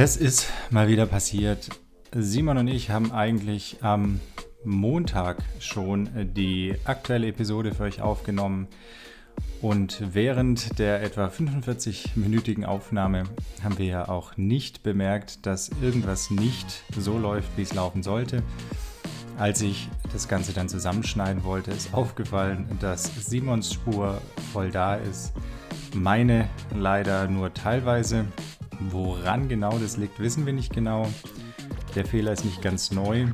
Es ist mal wieder passiert. Simon und ich haben eigentlich am Montag schon die aktuelle Episode für euch aufgenommen. Und während der etwa 45-minütigen Aufnahme haben wir ja auch nicht bemerkt, dass irgendwas nicht so läuft, wie es laufen sollte. Als ich das Ganze dann zusammenschneiden wollte, ist aufgefallen, dass Simons Spur voll da ist. Meine leider nur teilweise. Woran genau das liegt, wissen wir nicht genau. Der Fehler ist nicht ganz neu.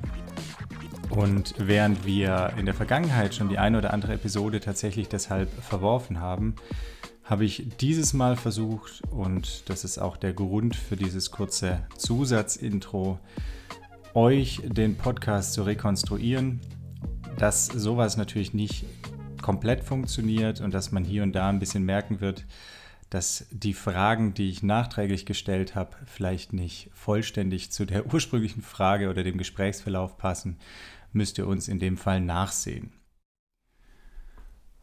Und während wir in der Vergangenheit schon die eine oder andere Episode tatsächlich deshalb verworfen haben, habe ich dieses Mal versucht, und das ist auch der Grund für dieses kurze Zusatzintro, euch den Podcast zu rekonstruieren, dass sowas natürlich nicht komplett funktioniert und dass man hier und da ein bisschen merken wird, dass die Fragen, die ich nachträglich gestellt habe, vielleicht nicht vollständig zu der ursprünglichen Frage oder dem Gesprächsverlauf passen, müsst ihr uns in dem Fall nachsehen.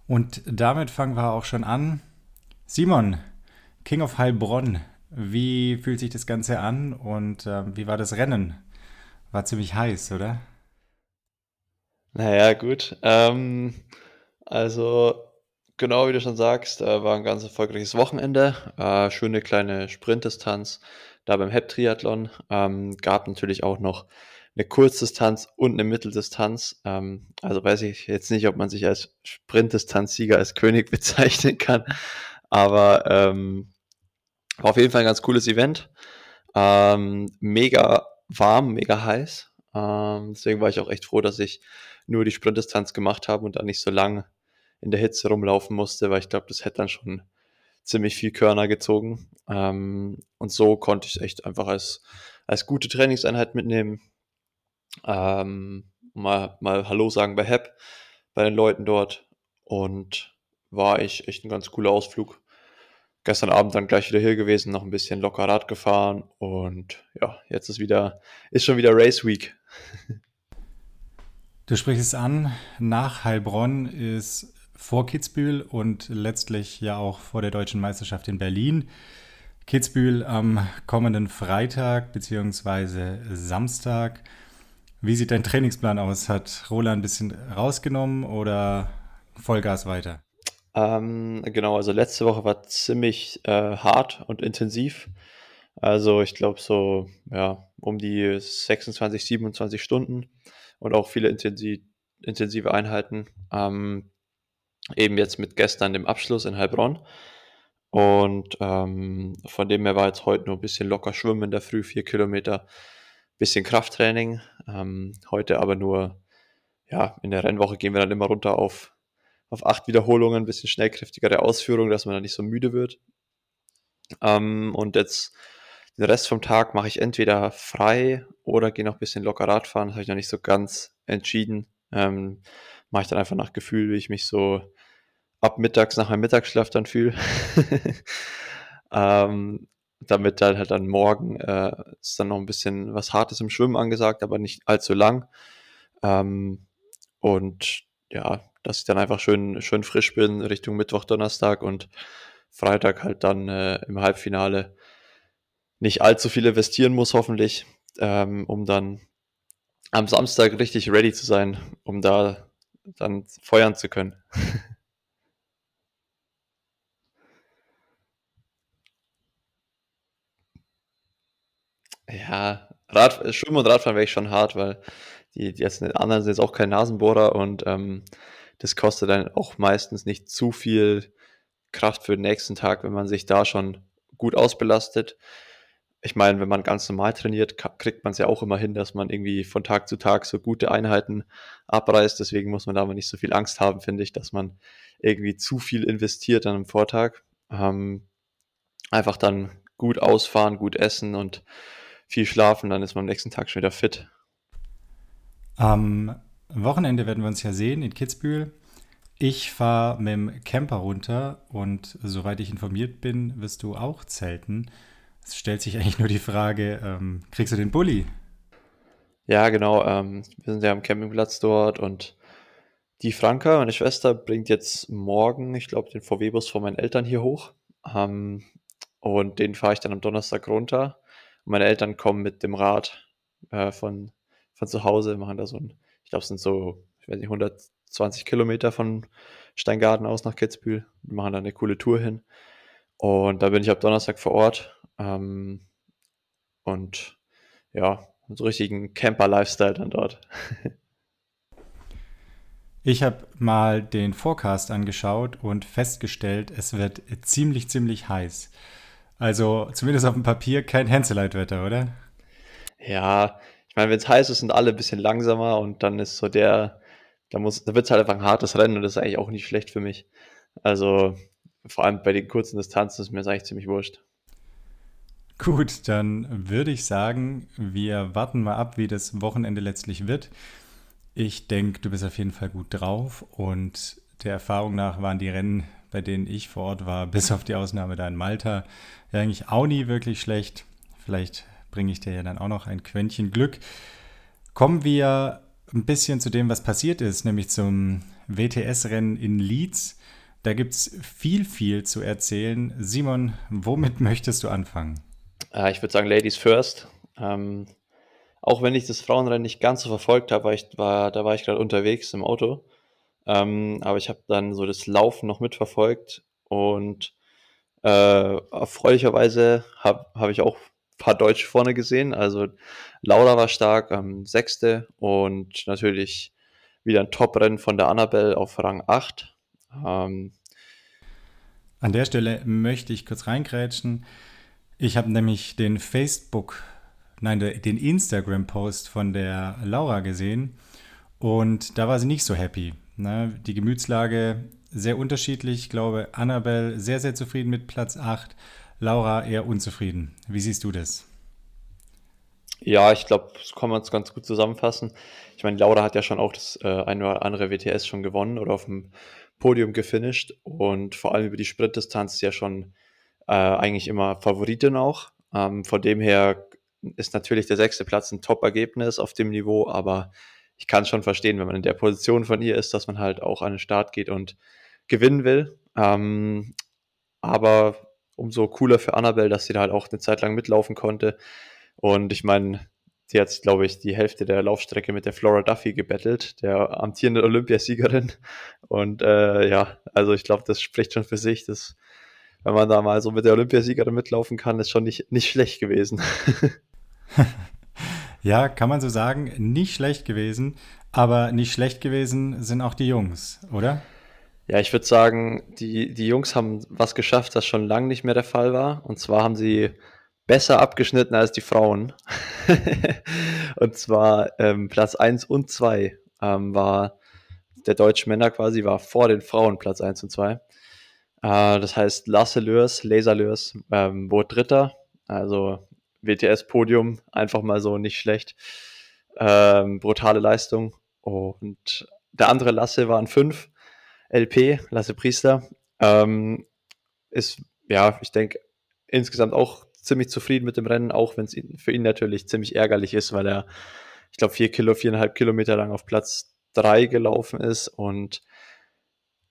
Und damit fangen wir auch schon an. Simon, King of Heilbronn, wie fühlt sich das Ganze an und äh, wie war das Rennen? War ziemlich heiß, oder? Naja, gut. Ähm, also, genau wie du schon sagst, äh, war ein ganz erfolgreiches Wochenende. Äh, schöne kleine Sprintdistanz da beim Hep-Triathlon. Ähm, gab natürlich auch noch eine Kurzdistanz und eine Mitteldistanz. Ähm, also weiß ich jetzt nicht, ob man sich als Sprintdistanzsieger als König bezeichnen kann. Aber ähm, war auf jeden Fall ein ganz cooles Event. Ähm, mega warm, mega heiß. Ähm, deswegen war ich auch echt froh, dass ich nur die Sprintdistanz gemacht habe und dann nicht so lang in der Hitze rumlaufen musste, weil ich glaube, das hätte dann schon ziemlich viel Körner gezogen. Ähm, und so konnte ich es echt einfach als, als gute Trainingseinheit mitnehmen. Ähm, mal, mal Hallo sagen bei HEP, bei den Leuten dort. Und war ich echt ein ganz cooler Ausflug gestern Abend dann gleich wieder hier gewesen, noch ein bisschen locker Rad gefahren und ja, jetzt ist wieder, ist schon wieder Race Week. Du sprichst es an, nach Heilbronn ist vor Kitzbühel und letztlich ja auch vor der deutschen Meisterschaft in Berlin. Kitzbühel am kommenden Freitag bzw. Samstag. Wie sieht dein Trainingsplan aus? Hat Roland ein bisschen rausgenommen oder Vollgas weiter? Ähm, genau, also letzte Woche war ziemlich äh, hart und intensiv. Also ich glaube so, ja, um die 26, 27 Stunden und auch viele intensiv, intensive Einheiten. Ähm, eben jetzt mit gestern dem Abschluss in Heilbronn. Und ähm, von dem her war jetzt heute nur ein bisschen locker schwimmen in der Früh, vier Kilometer, bisschen Krafttraining. Ähm, heute aber nur, ja, in der Rennwoche gehen wir dann immer runter auf auf acht Wiederholungen, ein bisschen schnellkräftigere Ausführung, dass man dann nicht so müde wird. Ähm, und jetzt den Rest vom Tag mache ich entweder frei oder gehe noch ein bisschen locker Radfahren. Das habe ich noch nicht so ganz entschieden. Ähm, mache ich dann einfach nach Gefühl, wie ich mich so ab mittags nach meinem Mittagsschlaf dann fühle. ähm, damit dann halt dann morgen äh, ist dann noch ein bisschen was Hartes im Schwimmen angesagt, aber nicht allzu lang. Ähm, und ja, dass ich dann einfach schön, schön frisch bin Richtung Mittwoch, Donnerstag und Freitag halt dann äh, im Halbfinale nicht allzu viel investieren muss, hoffentlich, ähm, um dann am Samstag richtig ready zu sein, um da dann feuern zu können. ja, Rad, Schwimmen und Radfahren wäre ich schon hart, weil die, die jetzt, anderen sind jetzt auch kein Nasenbohrer und ähm, das kostet dann auch meistens nicht zu viel Kraft für den nächsten Tag, wenn man sich da schon gut ausbelastet. Ich meine, wenn man ganz normal trainiert, kriegt man es ja auch immer hin, dass man irgendwie von Tag zu Tag so gute Einheiten abreißt. Deswegen muss man da aber nicht so viel Angst haben, finde ich, dass man irgendwie zu viel investiert an einem Vortag. Ähm, einfach dann gut ausfahren, gut essen und viel schlafen, dann ist man am nächsten Tag schon wieder fit. Am Wochenende werden wir uns ja sehen in Kitzbühel. Ich fahre mit dem Camper runter und soweit ich informiert bin, wirst du auch zelten. Es stellt sich eigentlich nur die Frage, ähm, kriegst du den Bulli? Ja, genau. Ähm, wir sind ja am Campingplatz dort und die Franka, meine Schwester, bringt jetzt morgen, ich glaube, den VW-Bus von meinen Eltern hier hoch. Ähm, und den fahre ich dann am Donnerstag runter. meine Eltern kommen mit dem Rad äh, von, von zu Hause, machen da so ein, ich glaube, es sind so, ich weiß nicht, 120 Kilometer von Steingarten aus nach Kitzbühel. Wir machen da eine coole Tour hin. Und da bin ich ab Donnerstag vor Ort. Ähm, und ja, so richtigen Camper-Lifestyle dann dort. Ich habe mal den Forecast angeschaut und festgestellt, es wird ziemlich, ziemlich heiß. Also zumindest auf dem Papier kein Hänseleit-Wetter, oder? Ja, ich meine, wenn es heiß ist, sind alle ein bisschen langsamer und dann ist so der, da muss, da wird es halt einfach ein hartes Rennen und das ist eigentlich auch nicht schlecht für mich. Also vor allem bei den kurzen Distanzen ist mir das eigentlich ziemlich wurscht. Gut, dann würde ich sagen, wir warten mal ab, wie das Wochenende letztlich wird. Ich denke, du bist auf jeden Fall gut drauf und der Erfahrung nach waren die Rennen, bei denen ich vor Ort war, bis auf die Ausnahme da in Malta, eigentlich auch nie wirklich schlecht. Vielleicht bringe ich dir ja dann auch noch ein Quäntchen Glück. Kommen wir ein bisschen zu dem, was passiert ist, nämlich zum WTS-Rennen in Leeds. Da gibt es viel, viel zu erzählen. Simon, womit möchtest du anfangen? Äh, ich würde sagen, Ladies first. Ähm, auch wenn ich das Frauenrennen nicht ganz so verfolgt habe, war, da war ich gerade unterwegs im Auto. Ähm, aber ich habe dann so das Laufen noch mitverfolgt und äh, erfreulicherweise habe hab ich auch ein paar Deutsche vorne gesehen. Also Laura war stark, ähm, Sechste und natürlich wieder ein Top-Rennen von der Annabelle auf Rang 8. Ähm, An der Stelle möchte ich kurz reingrätschen. Ich habe nämlich den Facebook nein, den Instagram-Post von der Laura gesehen und da war sie nicht so happy. Ne? Die Gemütslage sehr unterschiedlich. Ich glaube, Annabelle sehr, sehr zufrieden mit Platz 8, Laura eher unzufrieden. Wie siehst du das? Ja, ich glaube, das kann man ganz gut zusammenfassen. Ich meine, Laura hat ja schon auch das äh, eine oder andere WTS schon gewonnen oder auf dem Podium gefinisht und vor allem über die Sprintdistanz ja schon äh, eigentlich immer Favoritin auch. Ähm, von dem her ist natürlich der sechste Platz ein Top-Ergebnis auf dem Niveau, aber ich kann schon verstehen, wenn man in der Position von ihr ist, dass man halt auch an den Start geht und gewinnen will. Ähm, aber umso cooler für Annabelle, dass sie da halt auch eine Zeit lang mitlaufen konnte. Und ich meine, sie hat, glaube ich, die Hälfte der Laufstrecke mit der Flora Duffy gebettelt, der amtierenden Olympiasiegerin. Und äh, ja, also ich glaube, das spricht schon für sich. dass wenn man da mal so mit der Olympiasiegerin mitlaufen kann, ist schon nicht, nicht schlecht gewesen. ja, kann man so sagen, nicht schlecht gewesen, aber nicht schlecht gewesen sind auch die Jungs, oder? Ja, ich würde sagen, die, die Jungs haben was geschafft, das schon lange nicht mehr der Fall war. Und zwar haben sie besser abgeschnitten als die Frauen. und zwar ähm, Platz 1 und 2 ähm, war der deutsche Männer quasi, war vor den Frauen Platz 1 und 2. Äh, das heißt, Lasse Lörs, Laser Lörs, ähm, wurde Dritter. Also WTS-Podium, einfach mal so nicht schlecht. Ähm, brutale Leistung. Und der andere Lasse waren fünf. LP, Lasse Priester. Ähm, ist, ja, ich denke, insgesamt auch ziemlich zufrieden mit dem Rennen, auch wenn es für ihn natürlich ziemlich ärgerlich ist, weil er, ich glaube, vier Kilo, viereinhalb Kilometer lang auf Platz drei gelaufen ist und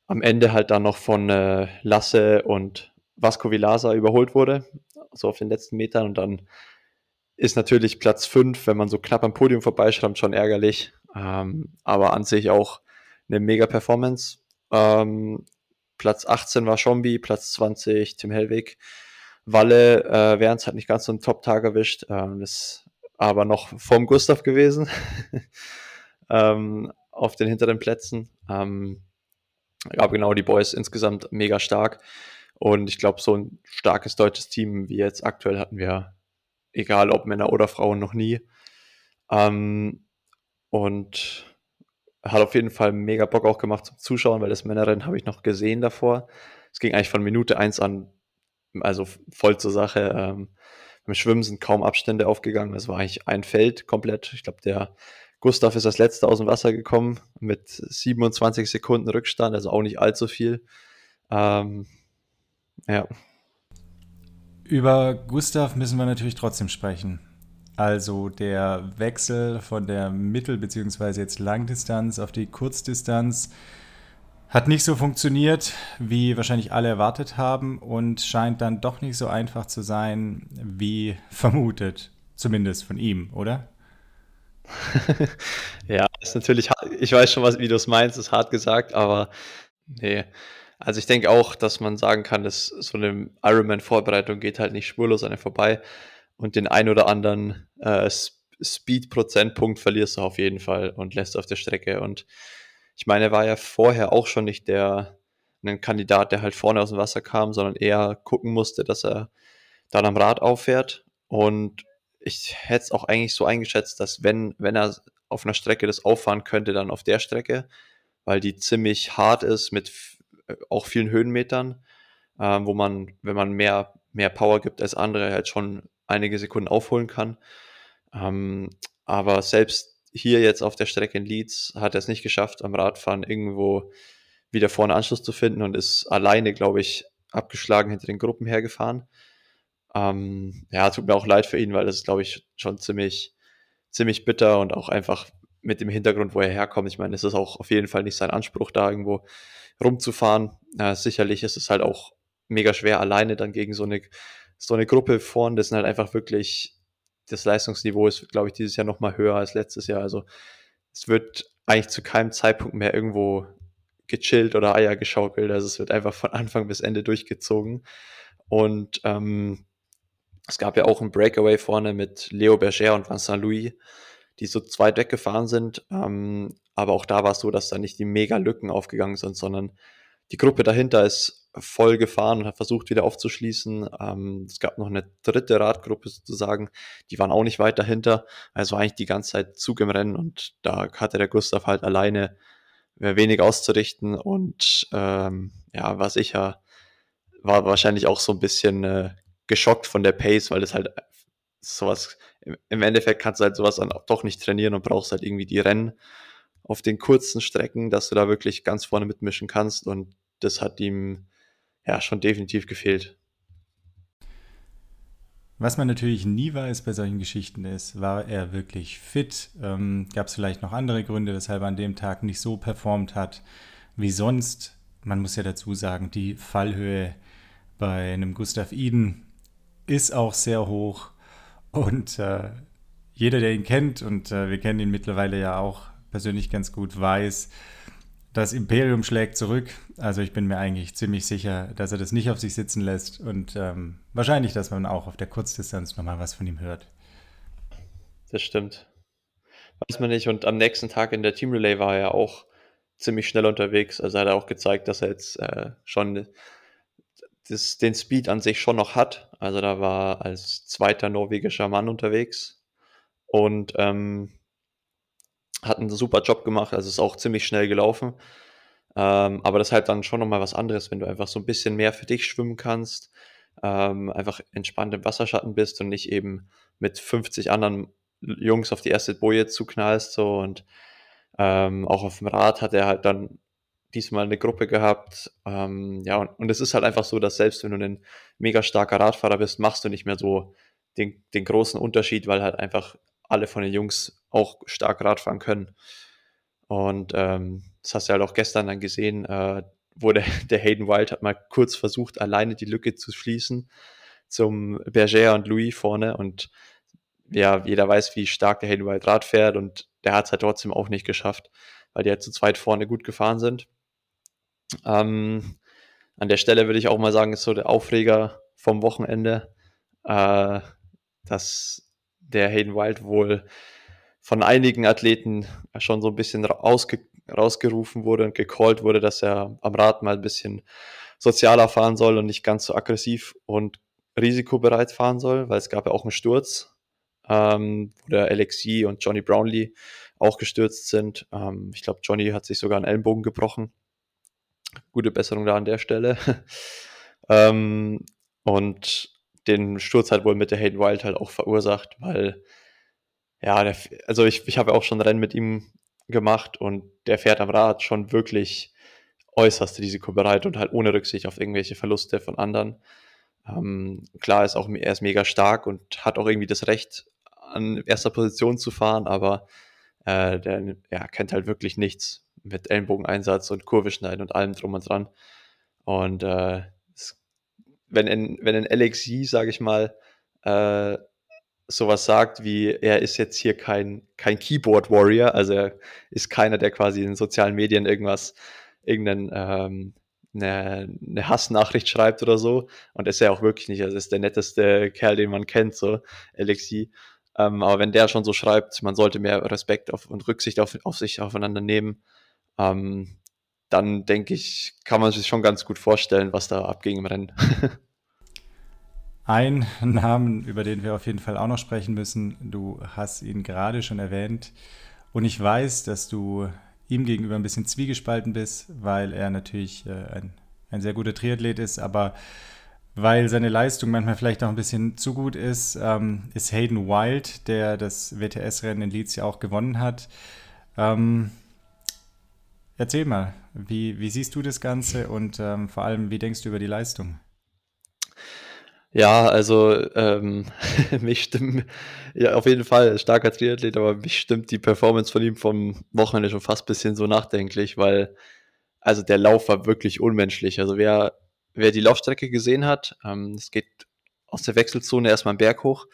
am Ende halt dann noch von äh, Lasse und Vasco Vilasa überholt wurde so auf den letzten Metern und dann ist natürlich Platz 5, wenn man so knapp am Podium vorbeischrammt, schon ärgerlich. Ähm, aber an sich auch eine mega Performance. Ähm, Platz 18 war Schombi, Platz 20 Tim Hellwig. Walle äh, Werns hat nicht ganz so einen Top-Tag erwischt, ähm, ist aber noch vom Gustav gewesen ähm, auf den hinteren Plätzen. Ähm, aber genau, die Boys insgesamt mega stark. Und ich glaube, so ein starkes deutsches Team wie jetzt aktuell hatten wir, egal ob Männer oder Frauen, noch nie. Ähm, und hat auf jeden Fall mega Bock auch gemacht zum Zuschauen, weil das Männerrennen habe ich noch gesehen davor. Es ging eigentlich von Minute eins an, also voll zur Sache. Ähm, beim Schwimmen sind kaum Abstände aufgegangen. Es war eigentlich ein Feld komplett. Ich glaube, der Gustav ist als letzter aus dem Wasser gekommen mit 27 Sekunden Rückstand, also auch nicht allzu viel. Ähm, ja. Über Gustav müssen wir natürlich trotzdem sprechen. Also der Wechsel von der Mittel- bzw. jetzt Langdistanz auf die Kurzdistanz Hat nicht so funktioniert, wie wahrscheinlich alle erwartet haben und scheint dann doch nicht so einfach zu sein, wie vermutet. Zumindest von ihm, oder? ja, ist natürlich, ich weiß schon, was, wie du es meinst, ist hart gesagt, aber nee. Also ich denke auch, dass man sagen kann, dass so eine Ironman-Vorbereitung geht halt nicht spurlos an dir vorbei und den ein oder anderen äh, Speed-Prozentpunkt verlierst du auf jeden Fall und lässt auf der Strecke. Und ich meine, er war ja vorher auch schon nicht der ein Kandidat, der halt vorne aus dem Wasser kam, sondern eher gucken musste, dass er dann am Rad auffährt. Und ich hätte es auch eigentlich so eingeschätzt, dass wenn, wenn er auf einer Strecke das auffahren könnte, dann auf der Strecke, weil die ziemlich hart ist mit äh, auch vielen Höhenmetern, äh, wo man, wenn man mehr, mehr Power gibt als andere, halt schon einige Sekunden aufholen kann. Ähm, aber selbst hier jetzt auf der Strecke in Leeds hat er es nicht geschafft, am Radfahren irgendwo wieder vorne Anschluss zu finden und ist alleine, glaube ich, abgeschlagen hinter den Gruppen hergefahren. Ähm, ja, tut mir auch leid für ihn, weil das ist, glaube ich, schon ziemlich, ziemlich bitter und auch einfach mit dem Hintergrund, wo er herkommt. Ich meine, es ist auch auf jeden Fall nicht sein Anspruch, da irgendwo rumzufahren. Ja, sicherlich ist es halt auch mega schwer, alleine dann gegen so eine, so eine Gruppe vorn. Das sind halt einfach wirklich das Leistungsniveau ist, glaube ich, dieses Jahr noch mal höher als letztes Jahr. Also es wird eigentlich zu keinem Zeitpunkt mehr irgendwo gechillt oder Eier geschaukelt. Also es wird einfach von Anfang bis Ende durchgezogen. Und ähm, es gab ja auch ein Breakaway vorne mit Leo Berger und Vincent Louis, die so zweit weggefahren sind. Ähm, aber auch da war es so, dass da nicht die mega Lücken aufgegangen sind, sondern die Gruppe dahinter ist voll gefahren und hat versucht, wieder aufzuschließen. Ähm, es gab noch eine dritte Radgruppe sozusagen, die waren auch nicht weit dahinter. Also eigentlich die ganze Zeit Zug im Rennen und da hatte der Gustav halt alleine äh, wenig auszurichten und ähm, ja, war sicher, war wahrscheinlich auch so ein bisschen äh, geschockt von der Pace, weil das halt sowas, im Endeffekt kannst du halt sowas dann doch nicht trainieren und brauchst halt irgendwie die Rennen auf den kurzen Strecken, dass du da wirklich ganz vorne mitmischen kannst und das hat ihm ja schon definitiv gefehlt. Was man natürlich nie weiß bei solchen Geschichten ist, war er wirklich fit? Ähm, Gab es vielleicht noch andere Gründe, weshalb er an dem Tag nicht so performt hat wie sonst? Man muss ja dazu sagen, die Fallhöhe bei einem Gustav Iden ist auch sehr hoch und äh, jeder, der ihn kennt, und äh, wir kennen ihn mittlerweile ja auch persönlich ganz gut, weiß, das Imperium schlägt zurück. Also ich bin mir eigentlich ziemlich sicher, dass er das nicht auf sich sitzen lässt und ähm, wahrscheinlich, dass man auch auf der Kurzdistanz nochmal was von ihm hört. Das stimmt. Weiß man nicht. Und am nächsten Tag in der Team Relay war er auch ziemlich schnell unterwegs. Also hat er auch gezeigt, dass er jetzt äh, schon das, den Speed an sich schon noch hat. Also da war als zweiter norwegischer Mann unterwegs. Und ähm, hat einen super Job gemacht, also ist auch ziemlich schnell gelaufen. Ähm, aber das ist halt dann schon nochmal was anderes, wenn du einfach so ein bisschen mehr für dich schwimmen kannst, ähm, einfach entspannt im Wasserschatten bist und nicht eben mit 50 anderen Jungs auf die erste Boje zuknallst. So und ähm, auch auf dem Rad hat er halt dann diesmal eine Gruppe gehabt. Ähm, ja, und, und es ist halt einfach so, dass selbst wenn du ein mega starker Radfahrer bist, machst du nicht mehr so den, den großen Unterschied, weil halt einfach alle von den Jungs auch stark Radfahren können. Und ähm, das hast du halt auch gestern dann gesehen, äh, wo der, der Hayden Wild hat mal kurz versucht, alleine die Lücke zu schließen zum Berger und Louis vorne. Und ja, jeder weiß, wie stark der Hayden Wild Rad fährt und der hat es halt trotzdem auch nicht geschafft, weil die halt zu zweit vorne gut gefahren sind. Ähm, an der Stelle würde ich auch mal sagen, ist so der Aufreger vom Wochenende, äh, dass der Hayden Wild wohl von einigen Athleten schon so ein bisschen rausge rausgerufen wurde und gecallt wurde, dass er am Rad mal ein bisschen sozialer fahren soll und nicht ganz so aggressiv und risikobereit fahren soll, weil es gab ja auch einen Sturz, ähm, wo der Alexi und Johnny Brownlee auch gestürzt sind. Ähm, ich glaube, Johnny hat sich sogar einen Ellenbogen gebrochen. Gute Besserung da an der Stelle. ähm, und den Sturz hat wohl mit der Hayden Wild halt auch verursacht, weil ja, der, also ich, ich habe auch schon Rennen mit ihm gemacht und der fährt am Rad schon wirklich äußerst risikobereit und halt ohne Rücksicht auf irgendwelche Verluste von anderen. Ähm, klar ist auch, er ist mega stark und hat auch irgendwie das Recht, an erster Position zu fahren, aber äh, der ja, kennt halt wirklich nichts. mit Ellenbogeneinsatz und Kurve schneiden und allem drum und dran. Und äh, wenn ein, wenn ein LXI, sage ich mal, äh, sowas sagt wie, er ist jetzt hier kein, kein Keyboard-Warrior, also er ist keiner, der quasi in sozialen Medien irgendwas, irgendeinen ähm, eine, eine Hassnachricht schreibt oder so. Und ist er auch wirklich nicht. Also ist der netteste Kerl, den man kennt, so Alexi. Ähm, aber wenn der schon so schreibt, man sollte mehr Respekt auf, und Rücksicht auf, auf sich aufeinander nehmen, ähm, dann denke ich, kann man sich schon ganz gut vorstellen, was da abging im Rennen. Ein Namen, über den wir auf jeden Fall auch noch sprechen müssen, du hast ihn gerade schon erwähnt. Und ich weiß, dass du ihm gegenüber ein bisschen zwiegespalten bist, weil er natürlich äh, ein, ein sehr guter Triathlet ist, aber weil seine Leistung manchmal vielleicht auch ein bisschen zu gut ist, ähm, ist Hayden Wild, der das WTS-Rennen in Leeds ja auch gewonnen hat. Ähm, erzähl mal, wie, wie siehst du das Ganze und ähm, vor allem, wie denkst du über die Leistung? Ja, also ähm, mich stimmt, ja, auf jeden Fall starker Triathlet, aber mich stimmt die Performance von ihm vom Wochenende schon fast ein bisschen so nachdenklich, weil also der Lauf war wirklich unmenschlich. Also wer, wer die Laufstrecke gesehen hat, ähm, es geht aus der Wechselzone erstmal einen Berg hoch.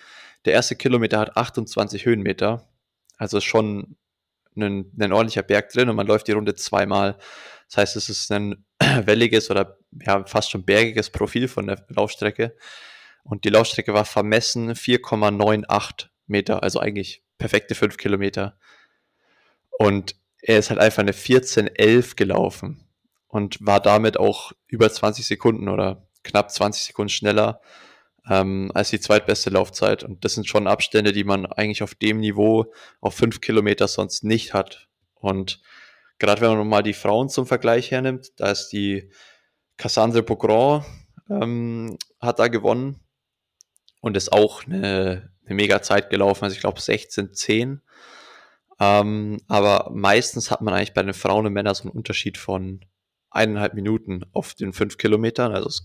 Der erste Kilometer hat 28 Höhenmeter, also schon ein, ein ordentlicher Berg drin und man läuft die Runde zweimal. Das heißt, es ist ein welliges oder ja, fast schon bergiges Profil von der Laufstrecke. Und die Laufstrecke war vermessen 4,98 Meter, also eigentlich perfekte 5 Kilometer. Und er ist halt einfach eine 14,11 gelaufen und war damit auch über 20 Sekunden oder knapp 20 Sekunden schneller ähm, als die zweitbeste Laufzeit. Und das sind schon Abstände, die man eigentlich auf dem Niveau auf 5 Kilometer sonst nicht hat. Und gerade wenn man mal die Frauen zum Vergleich hernimmt, da ist die Cassandre Pogron ähm, hat da gewonnen und ist auch eine, eine mega Zeit gelaufen. Also ich glaube 16,10. Ähm, aber meistens hat man eigentlich bei den Frauen und Männern so einen Unterschied von eineinhalb Minuten auf den fünf Kilometern. Also es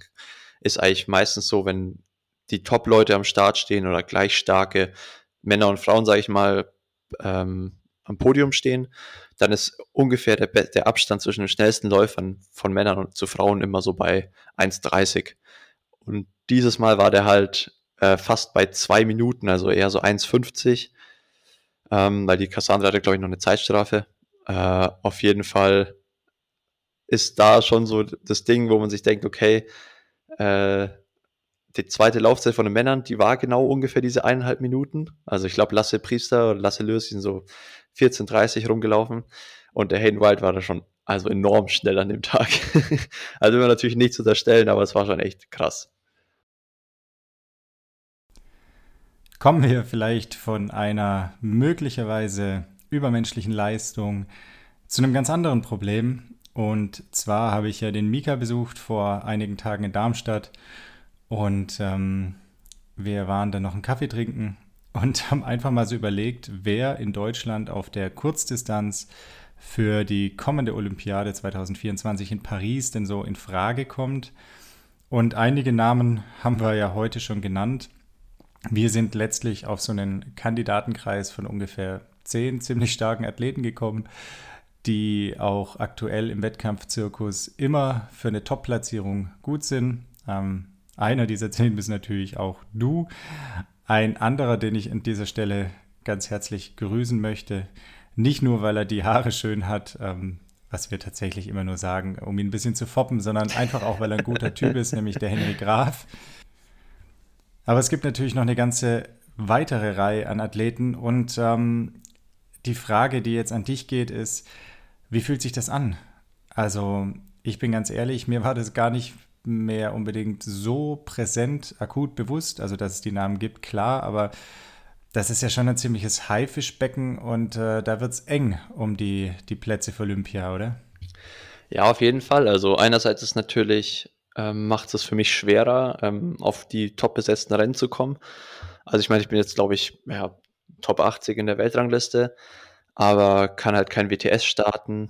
ist eigentlich meistens so, wenn die Top-Leute am Start stehen oder gleich starke Männer und Frauen, sage ich mal, ähm, am Podium stehen, dann ist ungefähr der, der Abstand zwischen den schnellsten Läufern von Männern und zu Frauen immer so bei 1,30. Und dieses Mal war der halt äh, fast bei zwei Minuten, also eher so 1,50, ähm, weil die Cassandra hatte, glaube ich, noch eine Zeitstrafe. Äh, auf jeden Fall ist da schon so das Ding, wo man sich denkt, okay, äh, die zweite Laufzeit von den Männern, die war genau ungefähr diese eineinhalb Minuten. Also ich glaube, Lasse Priester oder Lasse Lös sind so 14,30 rumgelaufen und der Hayden Wild war da schon also enorm schnell an dem Tag. also immer natürlich nichts unterstellen, aber es war schon echt krass. Kommen wir vielleicht von einer möglicherweise übermenschlichen Leistung zu einem ganz anderen Problem. Und zwar habe ich ja den Mika besucht vor einigen Tagen in Darmstadt und ähm, wir waren dann noch einen Kaffee trinken und haben einfach mal so überlegt, wer in Deutschland auf der Kurzdistanz für die kommende Olympiade 2024 in Paris denn so in Frage kommt. Und einige Namen haben wir ja heute schon genannt. Wir sind letztlich auf so einen Kandidatenkreis von ungefähr zehn ziemlich starken Athleten gekommen, die auch aktuell im Wettkampfzirkus immer für eine Top-Platzierung gut sind. Ähm, einer dieser zehn bist natürlich auch du. Ein anderer, den ich an dieser Stelle ganz herzlich grüßen möchte, nicht nur, weil er die Haare schön hat, ähm, was wir tatsächlich immer nur sagen, um ihn ein bisschen zu foppen, sondern einfach auch, weil er ein guter Typ ist, nämlich der Henry Graf. Aber es gibt natürlich noch eine ganze weitere Reihe an Athleten und ähm, die Frage, die jetzt an dich geht, ist, wie fühlt sich das an? Also ich bin ganz ehrlich, mir war das gar nicht mehr unbedingt so präsent, akut bewusst, also dass es die Namen gibt, klar, aber das ist ja schon ein ziemliches Haifischbecken und äh, da wird es eng um die, die Plätze für Olympia, oder? Ja, auf jeden Fall. Also einerseits ist natürlich ähm, macht es für mich schwerer, ähm, auf die top besetzten Rennen zu kommen. Also ich meine, ich bin jetzt, glaube ich, ja, Top 80 in der Weltrangliste, aber kann halt kein WTS starten.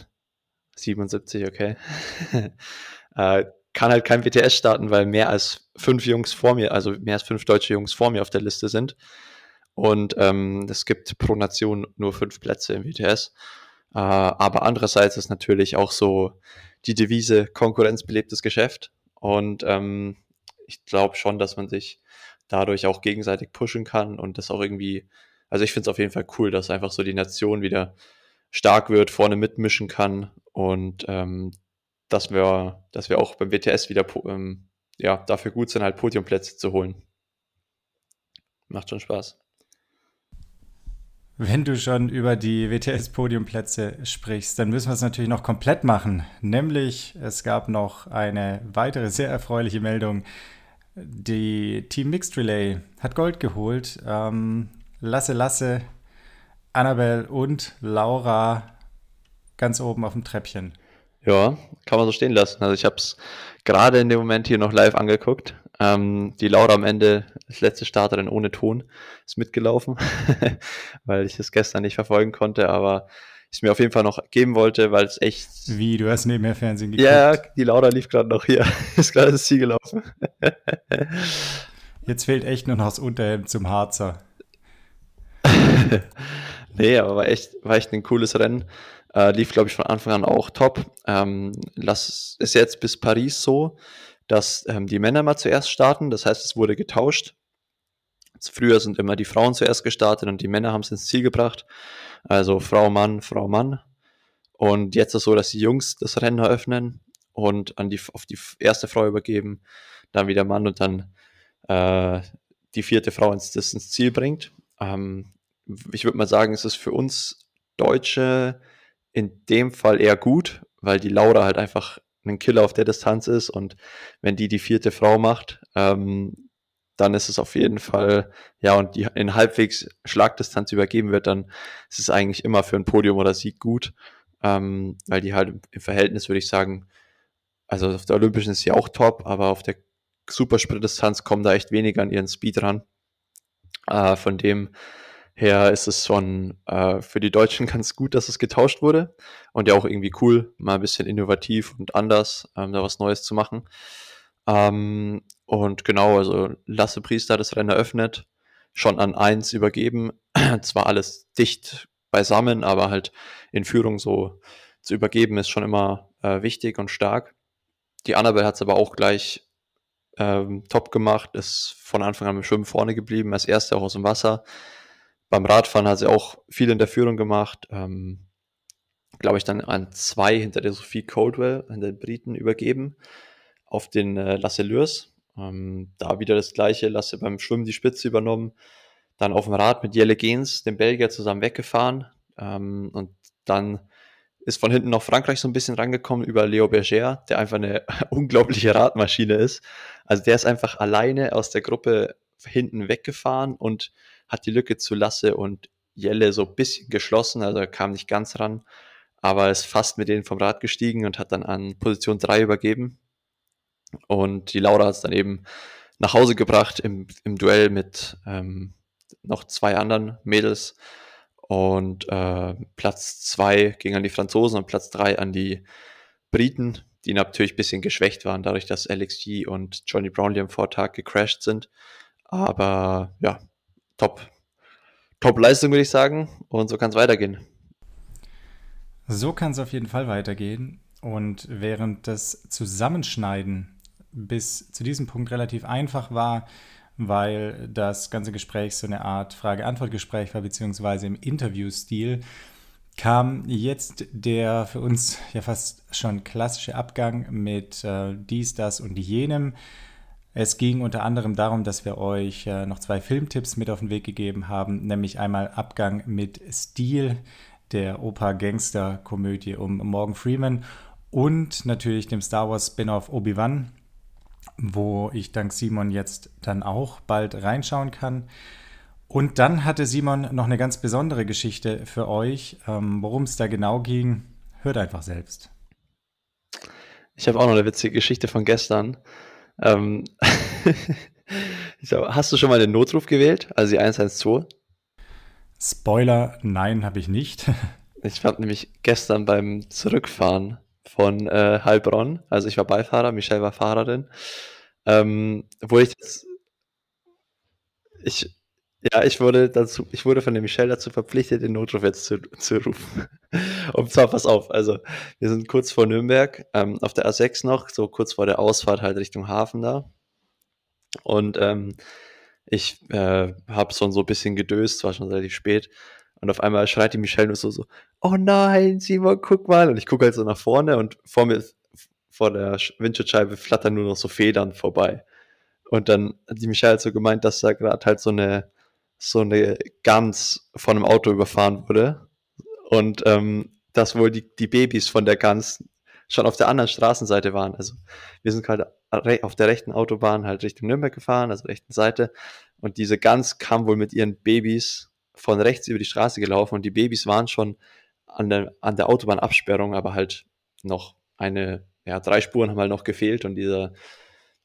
77, okay. äh, kann halt kein WTS starten, weil mehr als fünf Jungs vor mir, also mehr als fünf deutsche Jungs vor mir auf der Liste sind. Und ähm, es gibt pro Nation nur fünf Plätze im WTS. Äh, aber andererseits ist natürlich auch so die Devise konkurrenzbelebtes Geschäft. Und ähm, ich glaube schon, dass man sich dadurch auch gegenseitig pushen kann und das auch irgendwie, also ich finde es auf jeden Fall cool, dass einfach so die Nation wieder stark wird, vorne mitmischen kann und ähm, dass wir, dass wir auch beim WTS wieder ähm, ja, dafür gut sind, halt Podiumplätze zu holen. Macht schon Spaß. Wenn du schon über die WTS-Podiumplätze sprichst, dann müssen wir es natürlich noch komplett machen. Nämlich, es gab noch eine weitere sehr erfreuliche Meldung. Die Team Mixed Relay hat Gold geholt. Ähm, Lasse Lasse, Annabelle und Laura ganz oben auf dem Treppchen. Ja, kann man so stehen lassen. Also ich habe es gerade in dem Moment hier noch live angeguckt. Ähm, die Laura am Ende, als letzte Starterin ohne Ton, ist mitgelaufen, weil ich es gestern nicht verfolgen konnte, aber ich es mir auf jeden Fall noch geben wollte, weil es echt. Wie, du hast nebenher Fernsehen geguckt? Ja, die Laura lief gerade noch hier, ist gerade ins Ziel gelaufen. Jetzt fehlt echt nur noch das Unterhemd zum Harzer. nee, aber war echt, war echt ein cooles Rennen. Äh, lief, glaube ich, von Anfang an auch top. Ähm, lass, ist jetzt bis Paris so, dass ähm, die Männer mal zuerst starten. Das heißt, es wurde getauscht. Früher sind immer die Frauen zuerst gestartet und die Männer haben es ins Ziel gebracht. Also Frau, Mann, Frau, Mann. Und jetzt ist es so, dass die Jungs das Rennen eröffnen und an die, auf die erste Frau übergeben, dann wieder Mann und dann äh, die vierte Frau ins, das ins Ziel bringt. Ähm, ich würde mal sagen, es ist für uns Deutsche in dem Fall eher gut, weil die Laura halt einfach ein Killer auf der Distanz ist und wenn die die vierte Frau macht, ähm, dann ist es auf jeden Fall, ja, und die in halbwegs Schlagdistanz übergeben wird, dann ist es eigentlich immer für ein Podium oder Sieg gut, ähm, weil die halt im Verhältnis, würde ich sagen, also auf der Olympischen ist sie auch top, aber auf der Supersprintdistanz kommen da echt weniger an ihren Speed ran. Äh, von dem her ist es schon äh, für die Deutschen ganz gut, dass es getauscht wurde und ja auch irgendwie cool, mal ein bisschen innovativ und anders ähm, da was Neues zu machen. Ähm, und genau, also Lasse Priester das Rennen eröffnet, schon an eins übergeben, zwar alles dicht beisammen, aber halt in Führung so zu übergeben ist schon immer äh, wichtig und stark. Die Annabelle hat es aber auch gleich ähm, top gemacht, ist von Anfang an mit Schwimmen vorne geblieben, als erste auch aus dem Wasser beim Radfahren hat sie auch viel in der Führung gemacht. Ähm, Glaube ich, dann an zwei hinter der Sophie Coldwell, an den Briten, übergeben auf den äh, Lasse Lürs. Ähm, da wieder das gleiche, Lasse beim Schwimmen die Spitze übernommen. Dann auf dem Rad mit Jelle Gens, dem Belgier, zusammen weggefahren. Ähm, und dann ist von hinten noch Frankreich so ein bisschen rangekommen über Leo Berger, der einfach eine unglaubliche Radmaschine ist. Also der ist einfach alleine aus der Gruppe hinten weggefahren und hat die Lücke zu Lasse und Jelle so ein bisschen geschlossen, also er kam nicht ganz ran, aber ist fast mit denen vom Rad gestiegen und hat dann an Position 3 übergeben. Und die Laura hat es dann eben nach Hause gebracht im, im Duell mit ähm, noch zwei anderen Mädels. Und äh, Platz 2 ging an die Franzosen und Platz 3 an die Briten, die natürlich ein bisschen geschwächt waren, dadurch, dass LXG und Johnny Brownlee am Vortag gecrashed sind. Aber ja, top. Top-Leistung, würde ich sagen. Und so kann es weitergehen. So kann es auf jeden Fall weitergehen. Und während das Zusammenschneiden bis zu diesem Punkt relativ einfach war, weil das ganze Gespräch so eine Art Frage-Antwort-Gespräch war, beziehungsweise im Interview-Stil, kam jetzt der für uns ja fast schon klassische Abgang mit äh, dies, das und jenem. Es ging unter anderem darum, dass wir euch äh, noch zwei Filmtipps mit auf den Weg gegeben haben, nämlich einmal Abgang mit Stil, der Opa-Gangster-Komödie um Morgan Freeman und natürlich dem Star Wars Spin-off Obi-Wan, wo ich dank Simon jetzt dann auch bald reinschauen kann. Und dann hatte Simon noch eine ganz besondere Geschichte für euch. Ähm, Worum es da genau ging, hört einfach selbst. Ich habe auch noch eine witzige Geschichte von gestern. Ähm, hast du schon mal den Notruf gewählt? Also die 112? Spoiler, nein, habe ich nicht. ich habe nämlich gestern beim Zurückfahren von äh, Heilbronn, also ich war Beifahrer, Michelle war Fahrerin, ähm, wurde ich das, ich, ja, ich wurde dazu, ich wurde von der Michelle dazu verpflichtet, den Notruf jetzt zu, zu rufen. und zwar, pass auf, also wir sind kurz vor Nürnberg, ähm, auf der A6 noch, so kurz vor der Ausfahrt halt Richtung Hafen da. Und ähm, ich äh, habe schon so ein bisschen gedöst, war schon relativ spät. Und auf einmal schreit die Michelle nur so, so, oh nein, Simon, guck mal. Und ich gucke halt so nach vorne und vor mir, vor der Windschutzscheibe flattern nur noch so Federn vorbei. Und dann hat die Michelle halt so gemeint, dass da gerade halt so eine, so eine Gans von einem Auto überfahren wurde. Und ähm, dass wohl die, die Babys von der Gans schon auf der anderen Straßenseite waren. Also wir sind gerade auf der rechten Autobahn halt Richtung Nürnberg gefahren, also rechten Seite. Und diese Gans kam wohl mit ihren Babys von rechts über die Straße gelaufen und die Babys waren schon an der, an der Autobahnabsperrung, aber halt noch eine, ja, drei Spuren haben halt noch gefehlt und dieser,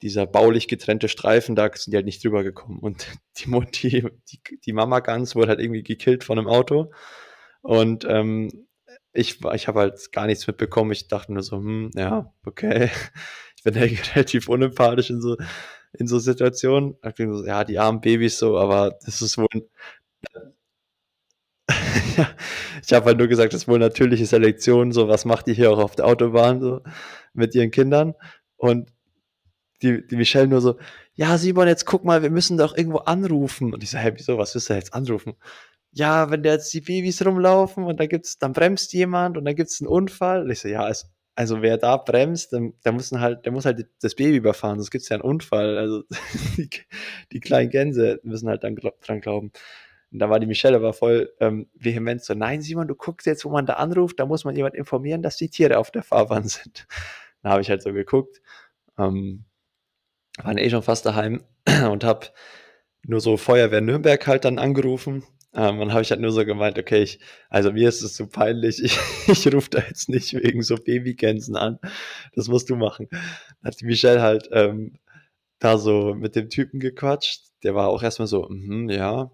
dieser baulich getrennte Streifen, da sind die halt nicht drüber gekommen. Und die, die, die, die Mama Gans wurde halt irgendwie gekillt von einem Auto. Und ähm, ich, ich habe halt gar nichts mitbekommen. Ich dachte nur so, hm, ja, okay. Ich bin ja relativ unempathisch in so, in so Situationen. So, ja, die armen Babys so, aber das ist wohl. ja, ich habe halt nur gesagt, das ist wohl natürliche Selektion, so was macht die hier auch auf der Autobahn so mit ihren Kindern. Und die, die Michelle nur so, ja, Simon, jetzt guck mal, wir müssen doch irgendwo anrufen. Und ich so, hä, wieso, was willst du jetzt anrufen? ja, wenn da jetzt die Babys rumlaufen und da gibt's, dann bremst jemand und dann gibt's einen Unfall. Und ich so, ja, also, also wer da bremst, dann, der muss halt, der muss halt das Baby überfahren, sonst gibt's ja einen Unfall. Also die, die kleinen Gänse müssen halt dann dran glauben. Und da war die Michelle aber voll ähm, vehement so, nein, Simon, du guckst jetzt, wo man da anruft, da muss man jemand informieren, dass die Tiere auf der Fahrbahn sind. Da habe ich halt so geguckt, ähm, waren eh schon fast daheim und habe nur so Feuerwehr Nürnberg halt dann angerufen ähm, und habe ich halt nur so gemeint, okay, ich, also mir ist es so peinlich, ich, ich rufe da jetzt nicht wegen so Babygänsen an. Das musst du machen. Dann hat die Michelle halt ähm, da so mit dem Typen gequatscht. Der war auch erstmal so, mm, ja,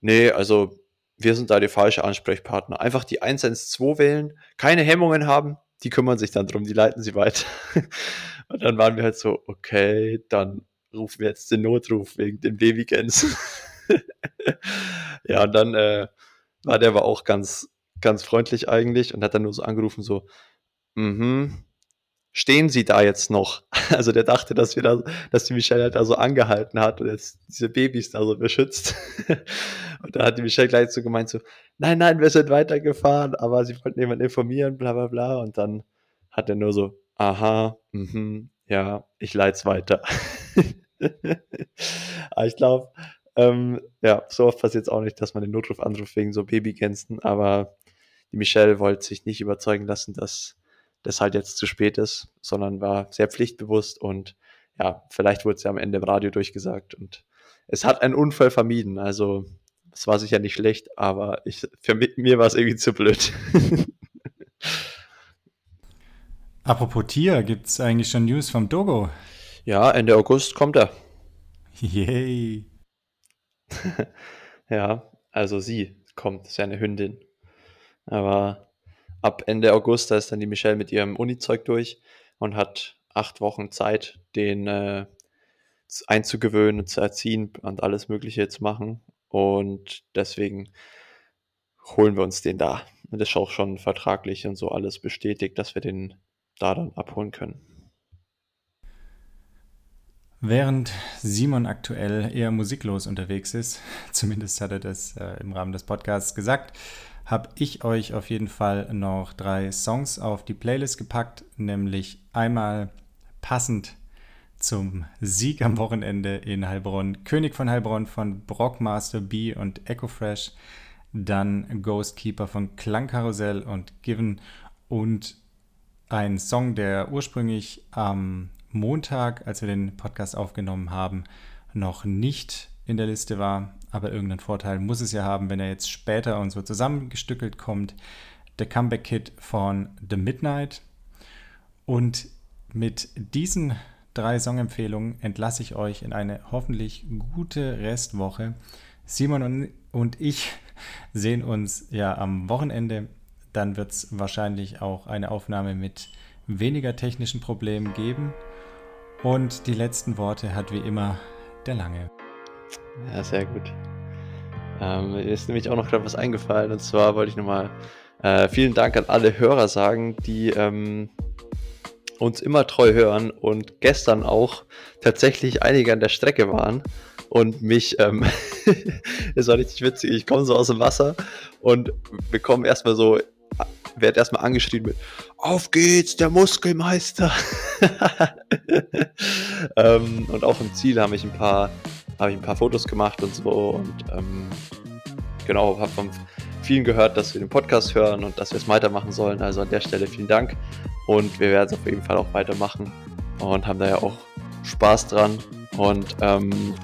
nee, also wir sind da die falsche Ansprechpartner. Einfach die 112 wählen, keine Hemmungen haben, die kümmern sich dann drum, die leiten sie weiter. und dann waren wir halt so, okay, dann rufen wir jetzt den Notruf wegen den Babygänsen. ja, und dann äh, war der aber auch ganz, ganz freundlich eigentlich und hat dann nur so angerufen, so, mhm, stehen Sie da jetzt noch? Also der dachte, dass wir da, dass die Michelle halt da so angehalten hat und jetzt diese Babys da so beschützt. Und da hat die Michelle gleich so gemeint, so, nein, nein, wir sind weitergefahren, aber sie wollten jemanden informieren, bla bla bla. Und dann hat er nur so, aha, mhm, ja, ich leite es weiter. aber ich glaube, ähm, ja, so oft passiert es auch nicht, dass man den Notruf anruft wegen so Babygänsen, aber die Michelle wollte sich nicht überzeugen lassen, dass das halt jetzt zu spät ist, sondern war sehr pflichtbewusst und ja, vielleicht wurde es ja am Ende im Radio durchgesagt und es hat einen Unfall vermieden. Also es war sicher nicht schlecht, aber ich, für mich, mir war es irgendwie zu blöd. Apropos Tier, gibt es eigentlich schon News vom Dogo? Ja, Ende August kommt er. Yay. ja, also sie kommt, ist ja eine Hündin. Aber ab Ende August, da ist dann die Michelle mit ihrem Uni-Zeug durch und hat acht Wochen Zeit, den äh, einzugewöhnen, zu erziehen und alles Mögliche zu machen. Und deswegen holen wir uns den da. Und das ist auch schon vertraglich und so alles bestätigt, dass wir den da dann abholen können. Während Simon aktuell eher musiklos unterwegs ist, zumindest hat er das äh, im Rahmen des Podcasts gesagt, habe ich euch auf jeden Fall noch drei Songs auf die Playlist gepackt, nämlich einmal passend zum Sieg am Wochenende in Heilbronn, König von Heilbronn von Brockmaster B und Echo Fresh, dann Ghostkeeper von Klangkarussell und Given und ein Song, der ursprünglich am Montag, als wir den Podcast aufgenommen haben, noch nicht in der Liste war. Aber irgendeinen Vorteil muss es ja haben, wenn er jetzt später und so zusammengestückelt kommt. Der Comeback Kit von The Midnight. Und mit diesen drei Songempfehlungen entlasse ich euch in eine hoffentlich gute Restwoche. Simon und ich sehen uns ja am Wochenende. Dann wird es wahrscheinlich auch eine Aufnahme mit weniger technischen Problemen geben. Und die letzten Worte hat wie immer der Lange. Ja, sehr gut. Ähm, mir ist nämlich auch noch gerade was eingefallen. Und zwar wollte ich nochmal Äh, vielen Dank an alle Hörer sagen, die ähm, uns immer treu hören und gestern auch tatsächlich einige an der Strecke waren und mich, ähm, das war richtig witzig, ich komme so aus dem Wasser und bekomme erstmal so, werde erstmal angeschrien mit, auf geht's, der Muskelmeister. ähm, und auch im Ziel habe ich ein paar, habe ich ein paar Fotos gemacht und so und ähm, genau, habe von vielen gehört, dass wir den Podcast hören und dass wir es weitermachen sollen. Also an der Stelle vielen Dank und wir werden es auf jeden Fall auch weitermachen und haben da ja auch Spaß dran und ähm,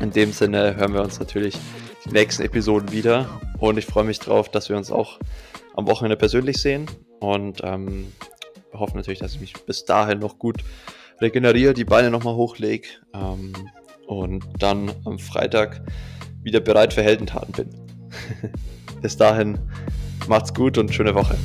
in dem Sinne hören wir uns natürlich die nächsten Episoden wieder und ich freue mich drauf, dass wir uns auch am Wochenende persönlich sehen und ähm, hoffe natürlich, dass ich mich bis dahin noch gut regeneriere, die Beine nochmal hochlege ähm, und dann am Freitag wieder bereit für Heldentaten bin. bis dahin, macht's gut und schöne Woche.